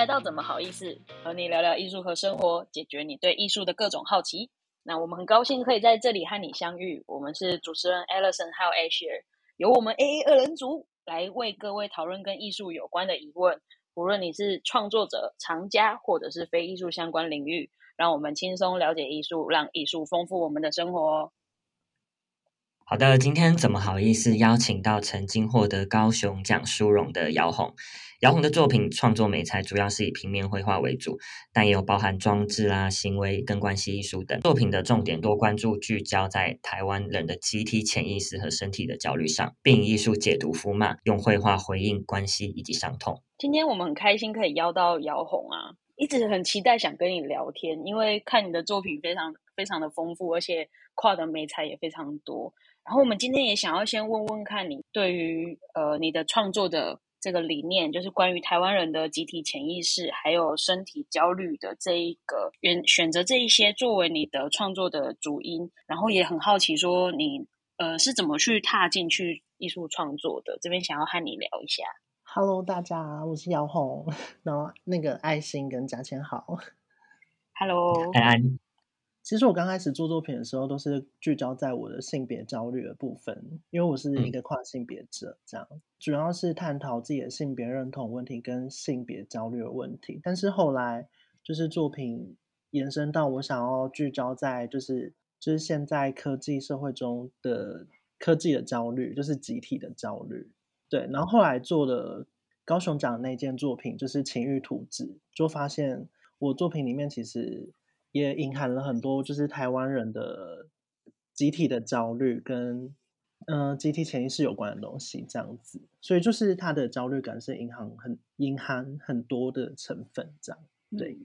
来到怎么好意思和你聊聊艺术和生活，解决你对艺术的各种好奇。那我们很高兴可以在这里和你相遇。我们是主持人 Alison 还有 Asher，由我们 AA 二人组来为各位讨论跟艺术有关的疑问。无论你是创作者、藏家，或者是非艺术相关领域，让我们轻松了解艺术，让艺术丰富我们的生活。好的，今天怎么好意思邀请到曾经获得高雄奖殊荣的姚红？姚红的作品创作美材主要是以平面绘画为主，但也有包含装置啦、行为跟关系艺术等。作品的重点多关注聚焦在台湾人的集体潜意识和身体的焦虑上，并以艺术解读符码，用绘画回应关系以及伤痛。今天我们很开心可以邀到姚红啊，一直很期待想跟你聊天，因为看你的作品非常非常的丰富，而且跨的美材也非常多。然后我们今天也想要先问问看你对于呃你的创作的这个理念，就是关于台湾人的集体潜意识还有身体焦虑的这一个选选择这一些作为你的创作的主因，然后也很好奇说你呃是怎么去踏进去艺术创作的，这边想要和你聊一下。Hello，大家，我是姚红，然后那个爱心跟嘉千好。Hello，安安。其实我刚开始做作品的时候，都是聚焦在我的性别焦虑的部分，因为我是一个跨性别者，这样主要是探讨自己的性别认同问题跟性别焦虑的问题。但是后来就是作品延伸到我想要聚焦在就是就是现在科技社会中的科技的焦虑，就是集体的焦虑。对，然后后来做的高雄奖那件作品，就是情欲图纸，就发现我作品里面其实。也隐含了很多，就是台湾人的集体的焦虑跟嗯集体潜意识有关的东西，这样子。所以就是他的焦虑感是隐含很隐含很多的成分，这样对。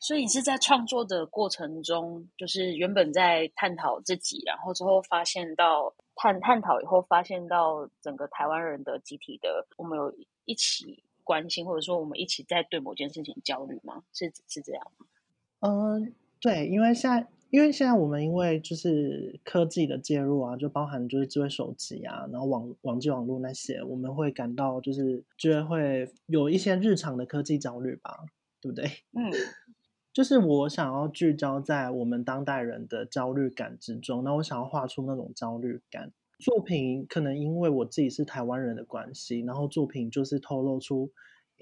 所以你是在创作的过程中，就是原本在探讨自己，然后之后发现到探探讨以后，发现到整个台湾人的集体的，我们有一起关心，或者说我们一起在对某件事情焦虑吗？是是这样？嗯，对，因为现在，因为现在我们因为就是科技的介入啊，就包含就是智慧手机啊，然后网网际网络那些，我们会感到就是觉得会有一些日常的科技焦虑吧，对不对？嗯，就是我想要聚焦在我们当代人的焦虑感之中，那我想要画出那种焦虑感。作品可能因为我自己是台湾人的关系，然后作品就是透露出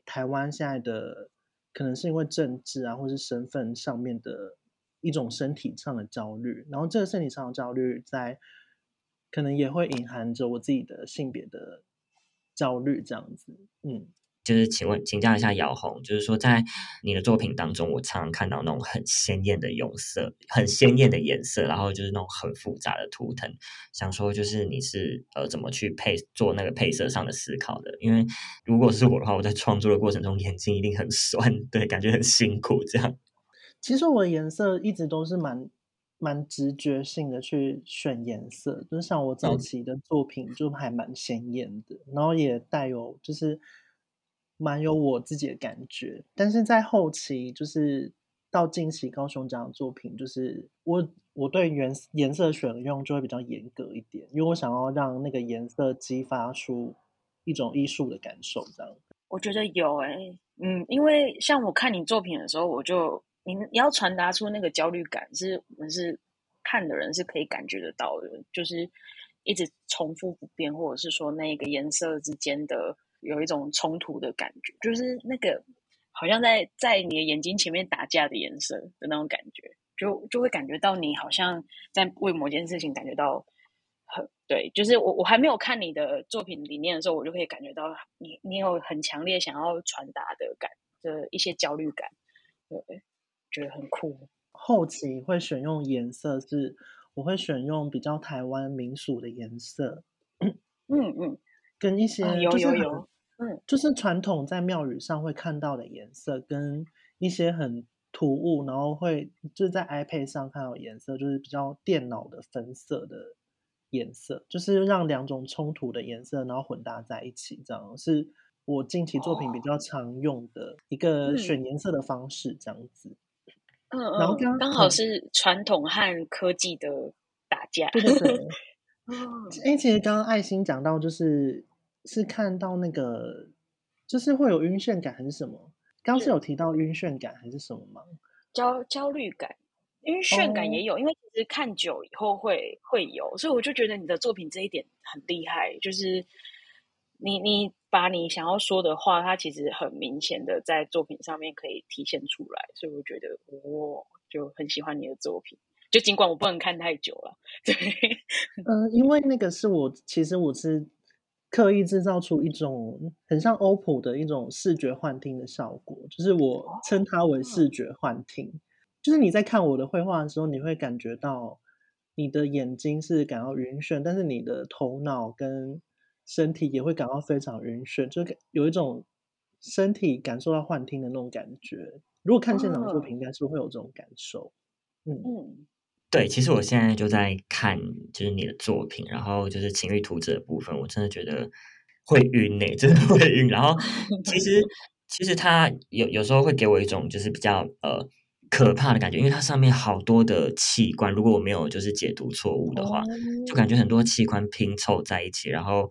台湾现在的。可能是因为政治啊，或是身份上面的一种身体上的焦虑，然后这个身体上的焦虑在可能也会隐含着我自己的性别的焦虑，这样子，嗯。就是请问请教一下姚红，就是说在你的作品当中，我常常看到那种很鲜艳的用色，很鲜艳的颜色，然后就是那种很复杂的图腾。想说就是你是呃怎么去配做那个配色上的思考的？因为如果是我的话，我在创作的过程中眼睛一定很酸，对，感觉很辛苦。这样，其实我的颜色一直都是蛮蛮直觉性的去选颜色，就像我早期的作品就还蛮鲜艳的，然后也带有就是。蛮有我自己的感觉，但是在后期，就是到近期高雄奖的作品，就是我我对颜颜色选用就会比较严格一点，因为我想要让那个颜色激发出一种艺术的感受。这样，我觉得有诶，嗯，因为像我看你作品的时候，我就你你要传达出那个焦虑感，是我们是看的人是可以感觉得到的，就是一直重复不变，或者是说那个颜色之间的。有一种冲突的感觉，就是那个好像在在你的眼睛前面打架的颜色的那种感觉，就就会感觉到你好像在为某件事情感觉到很对。就是我我还没有看你的作品里面的时候，我就可以感觉到你你有很强烈想要传达的感的一些焦虑感，对，觉得很酷。后期会选用颜色是，我会选用比较台湾民俗的颜色，嗯嗯，跟一些有有有。嗯，就是传统在庙宇上会看到的颜色，跟一些很突兀，然后会就是在 iPad 上看到颜色，就是比较电脑的分色的颜色，就是让两种冲突的颜色，然后混搭在一起，这样是我近期作品比较常用的一个选颜色的方式，这样子。嗯嗯，然后刚刚好是传统和科技的打架。对对对。哎，其实刚刚爱心讲到就是。是看到那个，就是会有晕眩感还是什么？刚是有提到晕眩感还是什么吗？焦焦虑感、晕眩感也有，因为其实看久以后会会有，所以我就觉得你的作品这一点很厉害，就是你你把你想要说的话，它其实很明显的在作品上面可以体现出来，所以我觉得我就很喜欢你的作品。就尽管我不能看太久了，对，嗯，因为那个是我其实我是。刻意制造出一种很像 OPPO 的一种视觉幻听的效果，就是我称它为视觉幻听。就是你在看我的绘画的时候，你会感觉到你的眼睛是感到晕眩，但是你的头脑跟身体也会感到非常晕眩，就有一种身体感受到幻听的那种感觉。如果看现场作品，应该是会有这种感受。嗯。对，其实我现在就在看，就是你的作品，然后就是情欲图纸的部分，我真的觉得会晕呢，真的会晕。然后其实 其实它有有时候会给我一种就是比较呃可怕的感觉，因为它上面好多的器官，如果我没有就是解读错误的话，就感觉很多器官拼凑在一起，然后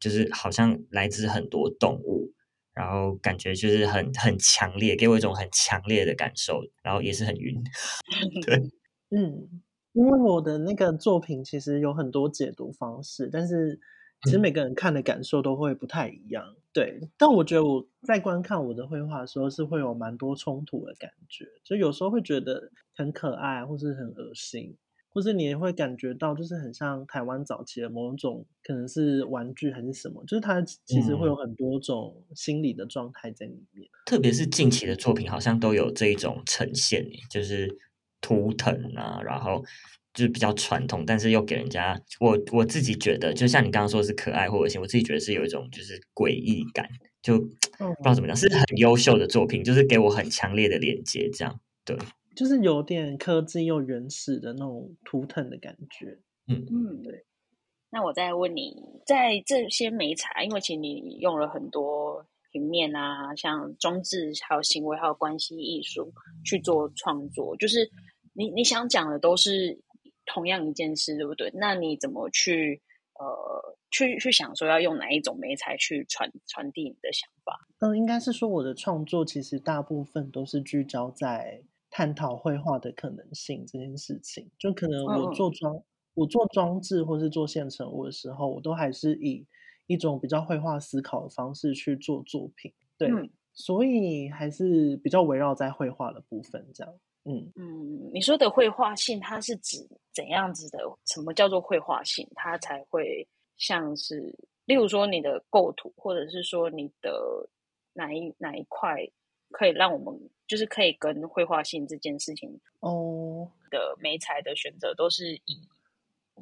就是好像来自很多动物，然后感觉就是很很强烈，给我一种很强烈的感受，然后也是很晕，对。嗯，因为我的那个作品其实有很多解读方式，但是其实每个人看的感受都会不太一样。对，但我觉得我在观看我的绘画的时候，是会有蛮多冲突的感觉，就有时候会觉得很可爱，或是很恶心，或是你也会感觉到就是很像台湾早期的某种可能是玩具还是什么，就是它其实会有很多种心理的状态在里面。特别是近期的作品，好像都有这一种呈现，就是。图腾啊，然后就是比较传统，但是又给人家我我自己觉得，就像你刚刚说是可爱或恶心，我自己觉得是有一种就是诡异感，就不知道怎么讲，是很优秀的作品，就是给我很强烈的连接，这样对，就是有点科技又原始的那种图腾的感觉，嗯嗯，对。那我再问你，在这些美彩，因为其实你用了很多。平面啊，像装置、还有行为、还有关系艺术去做创作，就是你你想讲的都是同样一件事，对不对？那你怎么去呃去去想说要用哪一种媒材去传传递你的想法？嗯，应该是说我的创作其实大部分都是聚焦在探讨绘画的可能性这件事情。就可能我做装我做装置或是做现成物的时候，我都还是以。一种比较绘画思考的方式去做作品，对，所以还是比较围绕在绘画的部分这样。嗯嗯，你说的绘画性，它是指怎样子的？什么叫做绘画性？它才会像是，例如说你的构图，或者是说你的哪一哪一块，可以让我们就是可以跟绘画性这件事情哦的美材的选择都是以。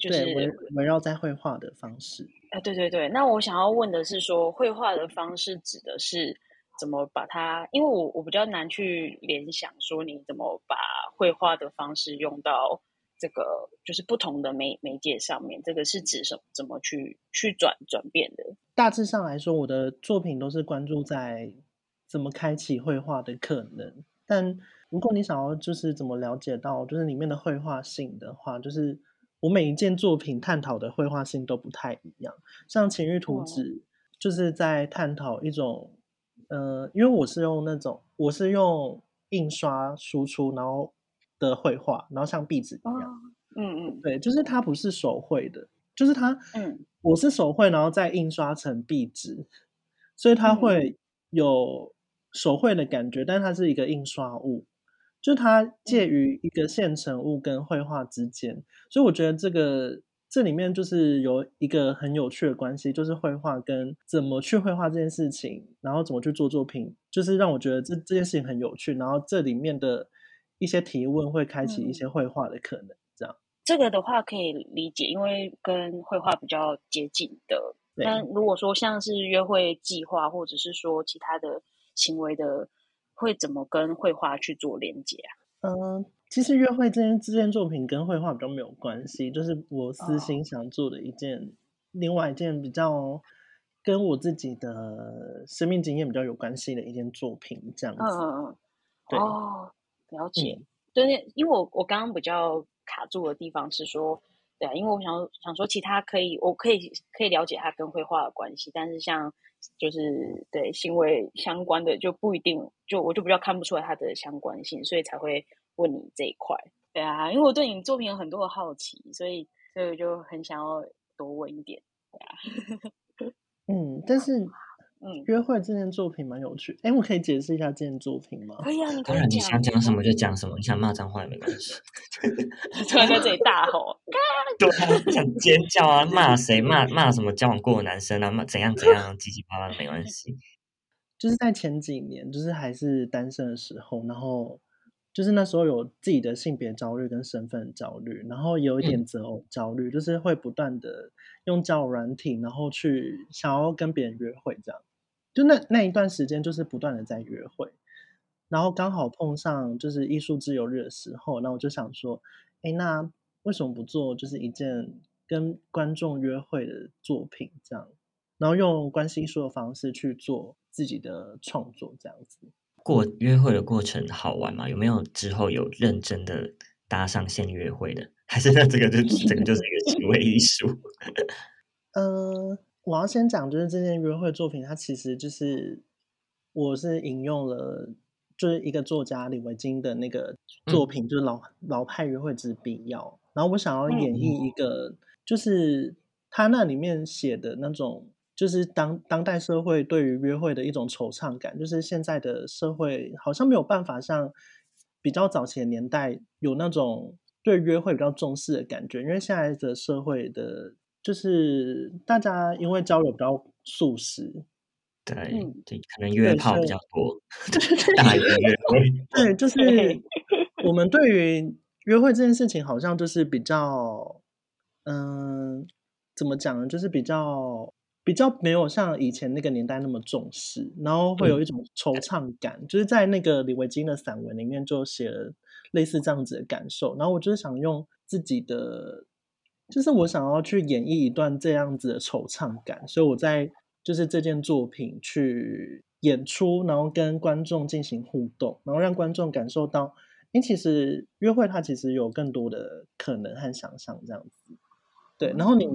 就是围围绕在绘画的方式，哎，对对对。那我想要问的是，说绘画的方式指的是怎么把它？因为我我比较难去联想，说你怎么把绘画的方式用到这个就是不同的媒媒介上面？这个是指什么？怎么去去转转变的？大致上来说，我的作品都是关注在怎么开启绘画的可能。但如果你想要就是怎么了解到就是里面的绘画性的话，就是。我每一件作品探讨的绘画性都不太一样，像情欲图纸就是在探讨一种，呃，因为我是用那种我是用印刷输出然后的绘画，然后像壁纸一样，嗯嗯，对，就是它不是手绘的，就是它，嗯，我是手绘然后再印刷成壁纸，所以它会有手绘的感觉，但它是一个印刷物。就它介于一个现成物跟绘画之间，所以我觉得这个这里面就是有一个很有趣的关系，就是绘画跟怎么去绘画这件事情，然后怎么去做作品，就是让我觉得这这件事情很有趣。然后这里面的一些提问会开启一些绘画的可能，这样。这个的话可以理解，因为跟绘画比较接近的。但如果说像是约会计划，或者是说其他的行为的。会怎么跟绘画去做连接啊？嗯，其实约会这件这件作品跟绘画比较没有关系，就是我私心想做的一件，另外一件比较跟我自己的生命经验比较有关系的一件作品，这样子。嗯嗯嗯，对，哦，了解。对，因为我我刚刚比较卡住的地方是说，对啊，因为我想想说，其他可以，我可以可以了解它跟绘画的关系，但是像就是对行为相关的就不一定，就我就比较看不出来它的相关性，所以才会问你这一块。对啊，因为我对你作品有很多的好奇，所以所以我就很想要多问一点。对啊，嗯，但是。嗯，约会这件作品蛮有趣。哎，我可以解释一下这件作品吗？可以啊，你当然你想讲什么就讲什么，你想骂脏话也没关系。突然在这里大吼，对啊，想尖叫啊，骂谁骂骂什么交往过的男生啊，骂怎样怎样，叽叽巴巴没关系。就是在前几年，就是还是单身的时候，然后就是那时候有自己的性别焦虑跟身份焦虑，然后有一点择偶焦虑，就是会不断的用交友软体，然后去想要跟别人约会这样。就那那一段时间，就是不断的在约会，然后刚好碰上就是艺术自由日的时候，那我就想说，哎，那为什么不做就是一件跟观众约会的作品这样，然后用关系艺术的方式去做自己的创作这样子。过约会的过程好玩吗？有没有之后有认真的搭上线约会的？还是那这个就整个就是一个行为艺术？嗯。我要先讲，就是这件约会作品，它其实就是我是引用了，就是一个作家李维京的那个作品，就是老老派约会之必要。然后我想要演绎一个，就是他那里面写的那种，就是当当代社会对于约会的一种惆怅感，就是现在的社会好像没有办法像比较早期的年代有那种对约会比较重视的感觉，因为现在的社会的。就是大家因为交流比较速食，对，对，可能约炮比较多，大于约会。对，就 是我们对于约会这件事情，好像就是比较，嗯，怎么讲呢？就是比较比较没有像以前那个年代那么重视，然后会有一种惆怅感。就是在那个李维京的散文里面就写了类似这样子的感受。然后我就是想用自己的。就是我想要去演绎一段这样子的惆怅感，所以我在就是这件作品去演出，然后跟观众进行互动，然后让观众感受到，哎，其实约会它其实有更多的可能和想象这样子。对，然后你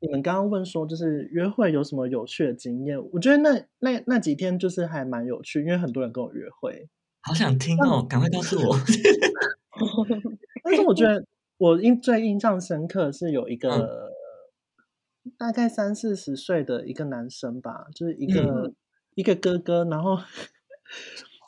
你们刚刚问说，就是约会有什么有趣的经验？我觉得那那那几天就是还蛮有趣，因为很多人跟我约会，好想听哦，赶快告诉我。但是我觉得。我印最印象深刻是有一 个大概三四十岁的一个男生吧，就是一个一个哥哥，然后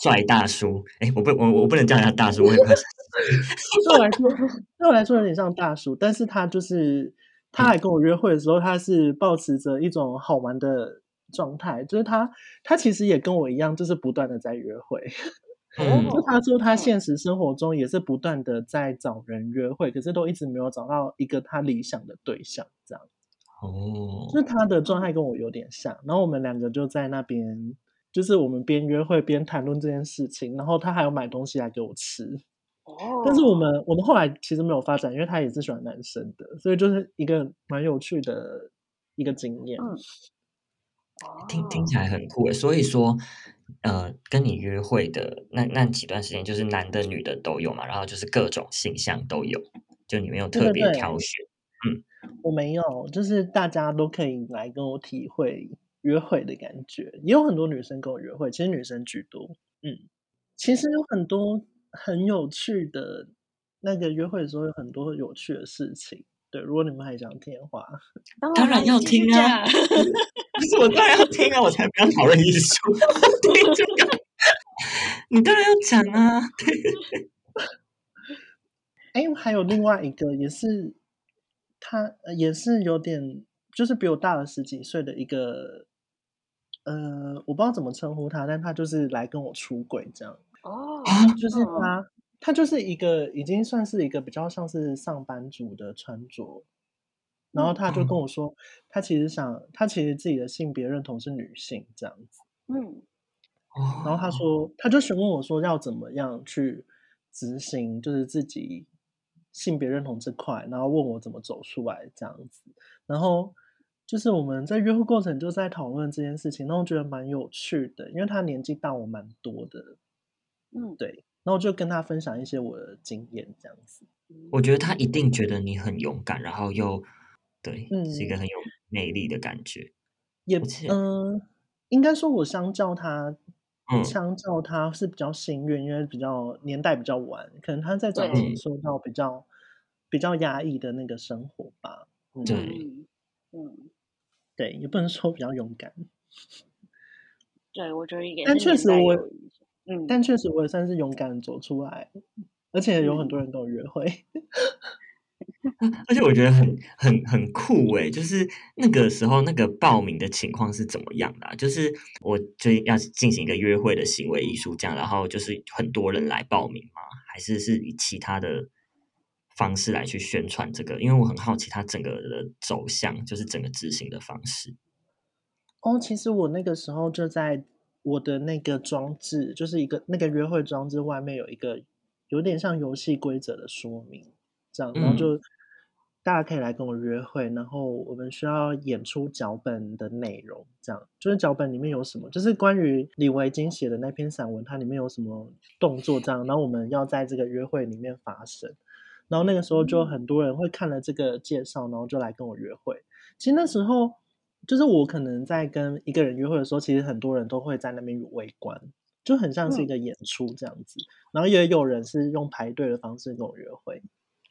帅大叔。哎，我不我我不能叫他大叔，我很快。对我来说，对我来说有点像大叔，但是他就是他来跟我约会的时候，他是保持着一种好玩的状态，就是他他其实也跟我一样，就是不断的在约会。就他说，他现实生活中也是不断的在找人约会，可是都一直没有找到一个他理想的对象，这样。哦，就是他的状态跟我有点像，然后我们两个就在那边，就是我们边约会边谈论这件事情，然后他还有买东西来给我吃。哦，但是我们我们后来其实没有发展，因为他也是喜欢男生的，所以就是一个蛮有趣的一个经验。听听起来很酷诶，所以说。呃，跟你约会的那那几段时间，就是男的女的都有嘛，然后就是各种形象都有，就你没有特别挑选。嗯，我没有，就是大家都可以来跟我体会约会的感觉，也有很多女生跟我约会，其实女生居多。嗯，其实有很多很有趣的，那个约会的时候有很多有趣的事情。对，如果你们还想听的话，当然要听啊！不是我当然要听啊！我才不要讨论艺术，听这个，你当然要讲啊！对。哎，还有另外一个，也是他，也是有点，就是比我大了十几岁的一个，呃，我不知道怎么称呼他，但他就是来跟我出轨这样。哦，就是他。他就是一个已经算是一个比较像是上班族的穿着，然后他就跟我说，他其实想，他其实自己的性别认同是女性这样子。嗯，然后他说，他就询问我说，要怎么样去执行，就是自己性别认同这块，然后问我怎么走出来这样子。然后就是我们在约会过程就在讨论这件事情，那我觉得蛮有趣的，因为他年纪大我蛮多的。嗯，对。然后就跟他分享一些我的经验，这样子。我觉得他一定觉得你很勇敢，然后又对，嗯是一个很有魅力的感觉。也嗯、应该说我相较他，嗯相较他是比较幸运，因为比较年代比较晚，可能他在早对期受到比较比较压抑的那个生活吧。嗯，对嗯嗯，对，也不能说比较勇敢，对，我觉得也是但确实我嗯，但确实我也算是勇敢地走出来，而且有很多人跟我约会。而且我觉得很很很酷诶，就是那个时候那个报名的情况是怎么样的、啊？就是我就要进行一个约会的行为艺术，这样，然后就是很多人来报名吗？还是是以其他的方式来去宣传这个？因为我很好奇它整个的走向，就是整个执行的方式。哦，其实我那个时候就在我的那个装置，就是一个那个约会装置外面有一个有点像游戏规则的说明，这样，然后嗯就大家可以来跟我约会，然后我们需要演出脚本的内容，这样就是脚本里面有什么，就是关于李维京写的那篇散文，它里面有什么动作这样，然后我们要在这个约会里面发生。然后那个时候就很多人会看了这个介绍，然后就来跟我约会。其实那时候就是我可能在跟一个人约会的时候，其实很多人都会在那边围观，就很像是一个演出这样子。然后也有人是用排队的方式跟我约会。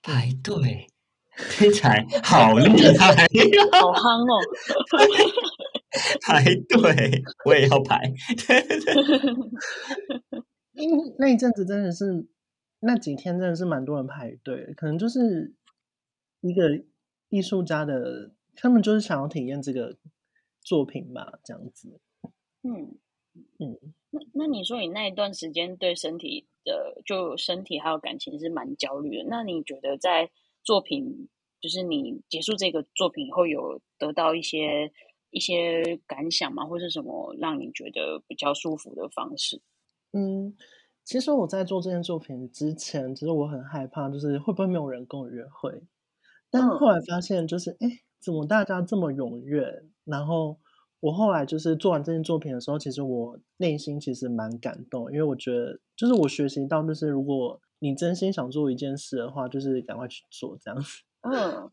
排队 听起来好厉害 好憨哦，排队我也要排。对对对因为那一阵子真的是那几天真的是蛮多人排队，可能就是一个艺术家的，他们就是想要体验这个作品吧，这样子。嗯嗯，那那你说你那一段时间对身体的就身体还有感情是蛮焦虑的，那你觉得在作品就是你结束这个作品以后有得到一些一些感想吗？或是什么让你觉得比较舒服的方式？嗯，其实我在做这件作品之前，其实我很害怕，就是会不会没有人跟我约会。但嗯后来发现，就是哎，诶怎么大家这么踊跃？然后我后来就是做完这件作品的时候，其实我内心其实蛮感动，因为我觉得，就是我学习到，就是如果你真心想做一件事的话，就是赶快去做这样子。嗯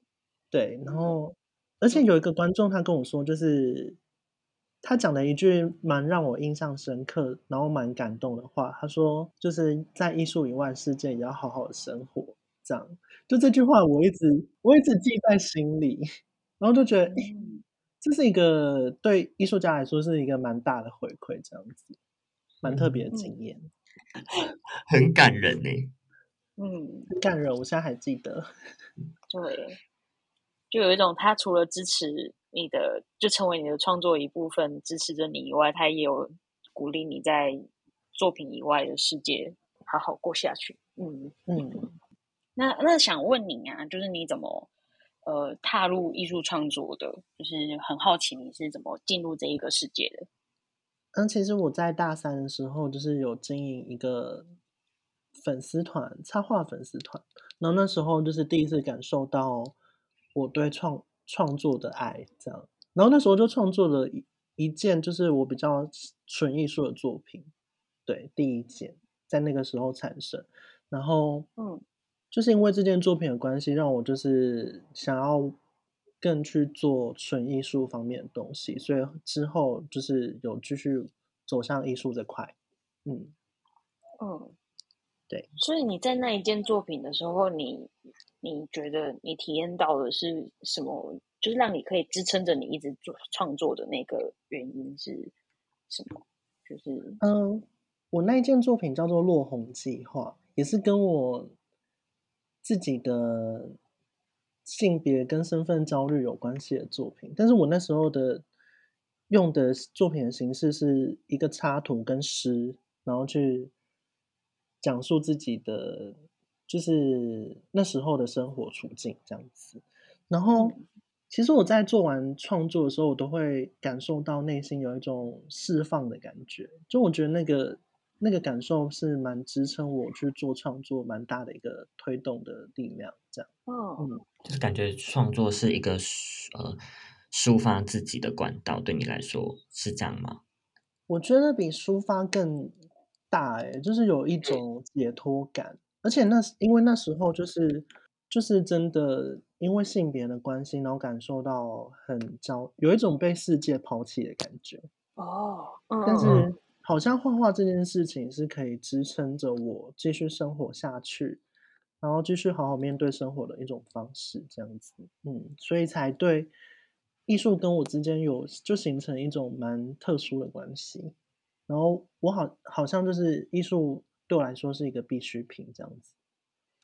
对，然后而且有一个观众他跟我说，就是他讲了一句蛮让我印象深刻，然后蛮感动的话，他说就是在艺术以外世界也要好好的生活，这样。就这句话我一直我一直记在心里，然后就觉得，这是一个对艺术家来说是一个蛮大的回馈，这样子，蛮特别的经验，很感人呢。嗯，很感人。我现在还记得，对，就有一种他除了支持你的，就成为你的创作一部分，支持着你以外，他也有鼓励你在作品以外的世界好好过下去。嗯，嗯。那那想问你啊，就是你怎么呃踏入艺术创作的？就是很好奇你是怎么进入这一个世界的？嗯，其实我在大三的时候，就是有经营一个粉丝团，插画粉丝团。然后那时候就是第一次感受到我对创创作的爱，这样。然后那时候就创作了一一件，就是我比较纯艺术的作品，对，第一件在那个时候产生。然后，嗯，就是因为这件作品的关系，让我就是想要更去做纯艺术方面的东西，所以之后就是有继续走向艺术这块。嗯，嗯，对。所以你在那一件作品的时候，你你觉得你体验到的是什么？就是让你可以支撑着你一直做创作的那个原因是什么？就是嗯，我那一件作品叫做《落红计划》，也是跟我自己的性别跟身份焦虑有关系的作品。但是我那时候的用的作品的形式是一个插图跟诗，然后去讲述自己的就是那时候的生活处境这样子。然后，其实我在做完创作的时候，我都会感受到内心有一种释放的感觉。就我觉得那个那个感受是蛮支撑我去做创作蛮大的一个推动的力量。这样，嗯嗯，就是感觉创作是一个抒呃抒发自己的管道，对你来说是这样吗？我觉得比抒发更大诶、就是有一种解脱感。而且那因为那时候就是就是真的因为性别的关系，然后感受到很焦，有一种被世界抛弃的感觉。哦，嗯但嗯是好像画画这件事情是可以支撑着我继续生活下去，然后继续好好面对生活的一种方式，这样子，嗯，所以才对艺术跟我之间有就形成一种蛮特殊的关系。然后我好好像就是艺术对我来说是一个必需品，这样子。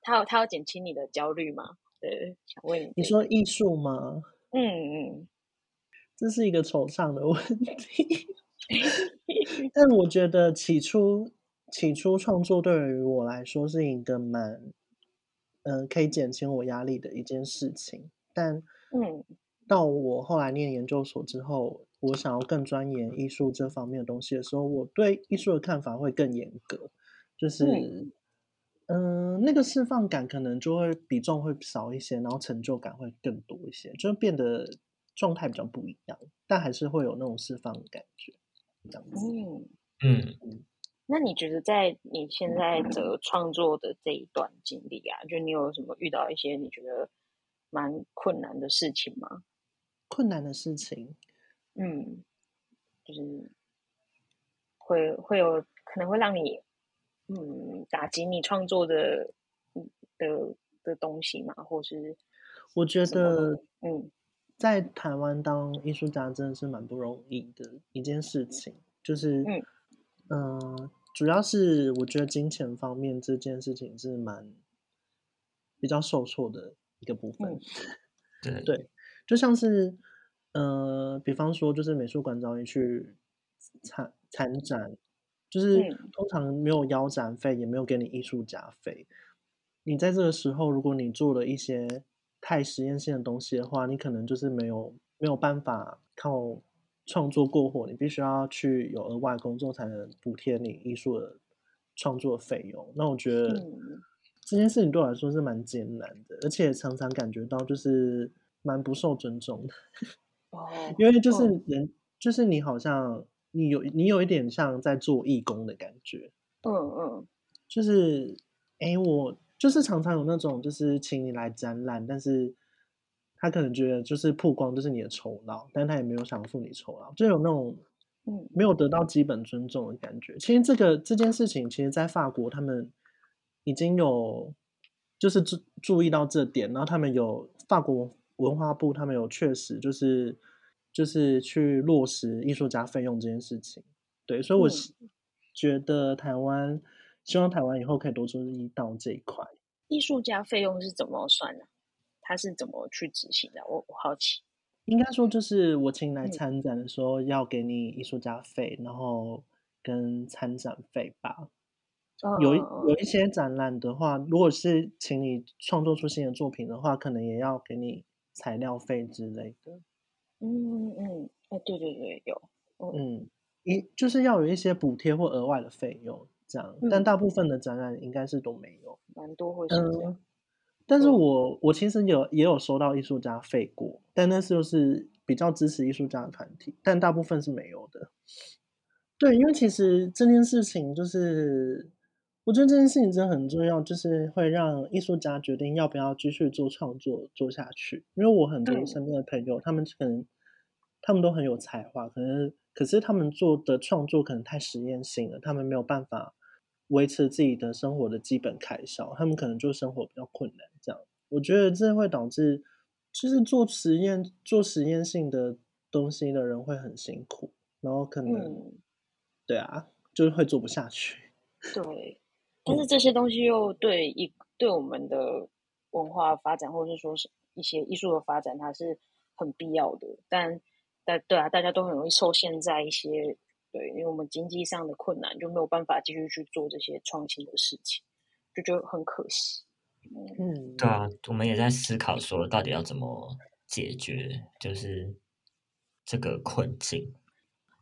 他有他有减轻你的焦虑吗？对，想问你这个，你说艺术吗？嗯嗯这是一个惆怅的问题。但我觉得起初起初创作对于我来说是一个蛮，嗯、可以减轻我压力的一件事情。但嗯到我后来念研究所之后，我想要更钻研艺术这方面的东西的时候，我对艺术的看法会更严格，就是嗯嗯、那个释放感可能就会比重会少一些，然后成就感会更多一些，就变得状态比较不一样，但还是会有那种释放的感觉。嗯。嗯。那你觉得在你现在的创作的这一段经历啊，就你有什么遇到一些你觉得蛮困难的事情吗？困难的事情，嗯，就是会会有可能会让你嗯打击你创作的嗯的的东西嘛，或是我觉得嗯在台湾当艺术家真的是蛮不容易的一件事情，就是嗯嗯、主要是我觉得金钱方面这件事情是蛮比较受挫的一个部分。嗯对对，就像是，呃，比方说，就是美术馆找你去参参展，就是嗯通常没有腰展费，也没有给你艺术家费。你在这个时候，如果你做了一些太实验性的东西的话，你可能就是没有没有办法靠创作过活，你必须要去有额外工作才能补贴你艺术的创作费用。那我觉得，嗯。这件事情对我来说是蛮艰难的，而且常常感觉到就是蛮不受尊重的，哦，因为就是嗯。人，就是你好像你有你有一点像在做义工的感觉，嗯嗯。就是诶，我就是常常有那种就是请你来展览，但是他可能觉得就是曝光就是你的酬劳，但他也没有想付你酬劳，就有那种嗯没有得到基本尊重的感觉。其实这个这件事情，其实在法国他们已经有就是注注意到这点，然后他们有法国文化部，他们有确实就是就是去落实艺术家费用这件事情。对，所以我嗯希觉得台湾希望台湾以后可以多注意到这一块。艺术家费用是怎么算的？他是怎么去执行的？我我好奇。应该说，就是我请你来嗯参展的时候，要给你艺术家费，然后跟参展费吧。有一嗯有一些展览的话，如果是请你创作出新的作品的话，可能也要给你材料费之类的。嗯嗯，哎，对对对，有。嗯，一就是要有一些补贴或额外的费用，这样。但嗯大部分的展览应该是都没有。蛮多会是这样。嗯，但是嗯我我其实有也有收到艺术家费过，但那是就是比较支持艺术家的团体，但大部分是没有的。对，因为其实这件事情就是，我觉得这件事情真的很重要，就是会让艺术家决定要不要继续做创作做下去。因为我很多嗯身边的朋友，他们可能他们都很有才华，可能可是他们做的创作可能太实验性了，他们没有办法维持自己的生活的基本开销，他们可能就生活比较困难。这样，我觉得这会导致，就是做实验做实验性的东西的人会很辛苦，然后可能、嗯，对啊，就是会做不下去。对。但是这些东西又对一对我们的文化发展，或者是说是一些艺术的发展，它是很必要的。但但对啊，大家都很容易受限在一些对，因为我们经济上的困难，就没有办法继续去做这些创新的事情，就觉得很可惜。嗯嗯，对啊，我们也在思考说，到底要怎么解决，就是这个困境。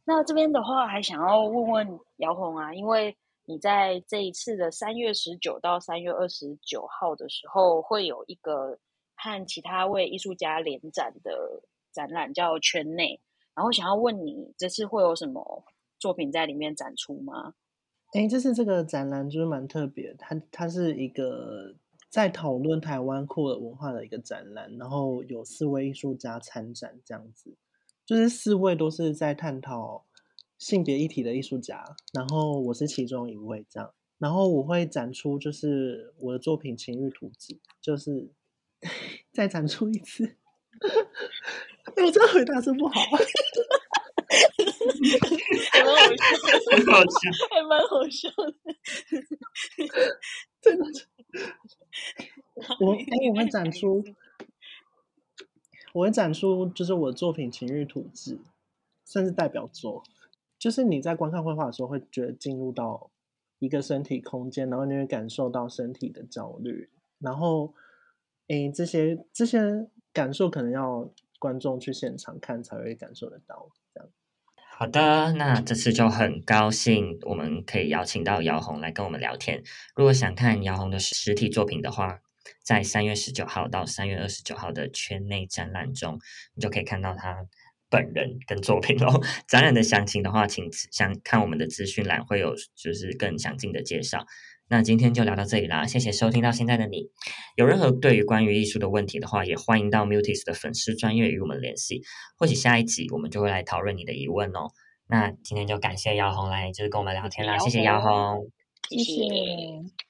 那这边的话，还想要问问姚红啊，因为你在这一次的三月十九到三月二十九号的时候，会有一个和其他位艺术家联展的展览，叫圈内。然后想要问你，这次会有什么作品在里面展出吗？哎，这是这个展览就是蛮特别，它它是一个在讨论台湾酷儿文化的一个展览，然后有四位艺术家参展，这样子，就是四位都是在探讨性别议题的艺术家，然后我是其中一位这样，然后我会展出就是我的作品《情欲图纸》，就是 再展出一次。我这回答是不好。还蛮好笑，很好笑，还蛮好笑的。真 的，我哎，我会展出，我会展出，就是我的作品《情欲图志》，算是代表作。就是你在观看绘画的时候，会觉得进入到一个身体空间，然后你会感受到身体的焦虑，然后，哎，这些这些感受可能要观众去现场看才会感受得到。好的，那这次就很高兴，我们可以邀请到姚红来跟我们聊天。如果想看姚红的实体作品的话，在三月十九号到三月二十九号的圈内展览中，你就可以看到他本人跟作品哦。展览的详情的话，请想看我们的资讯栏，会有就是更详尽的介绍。那今天就聊到这里啦，谢谢收听到现在的你。有任何对于关于艺术的问题的话，也欢迎到 Mutis 的粉丝专业与我们联系，或许下一集我们就会来讨论你的疑问哦。那今天就感谢姚红来就是跟我们聊天啦，谢谢姚红，谢谢。